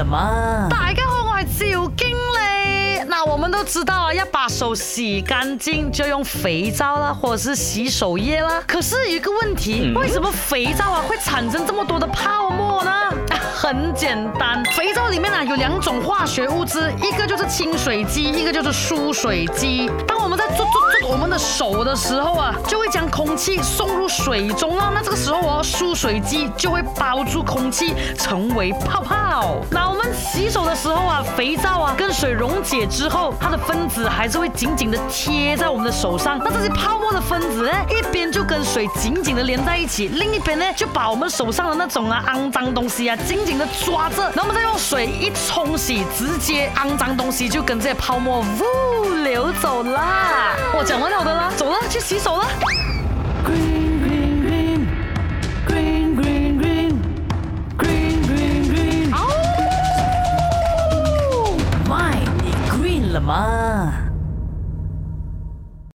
什么？大家好，我是赵经理。那我们都知道啊，要把手洗干净，就用肥皂啦，或者是洗手液啦。可是有一个问题，为什么肥皂啊会产生这么多的泡沫呢？很简单，肥皂里面啊有两种化学物质，一个就是清水剂，一个就是疏水剂。当我们在手的时候啊，就会将空气送入水中了。那这个时候哦，输水机就会包住空气，成为泡泡。那我们洗手的时候啊，肥皂啊跟水溶解之后，它的分子还是会紧紧的贴在我们的手上。那这些泡沫的分子，呢，一边就跟水紧紧的连在一起，另一边呢就把我们手上的那种啊肮脏东西啊紧紧的抓着。那我们再用水一冲洗，直接肮脏东西就跟这些泡沫呜流走了。讲完我的啦，走了，去洗手了。e n g r e e n 绿绿绿，y 你 Green 了吗？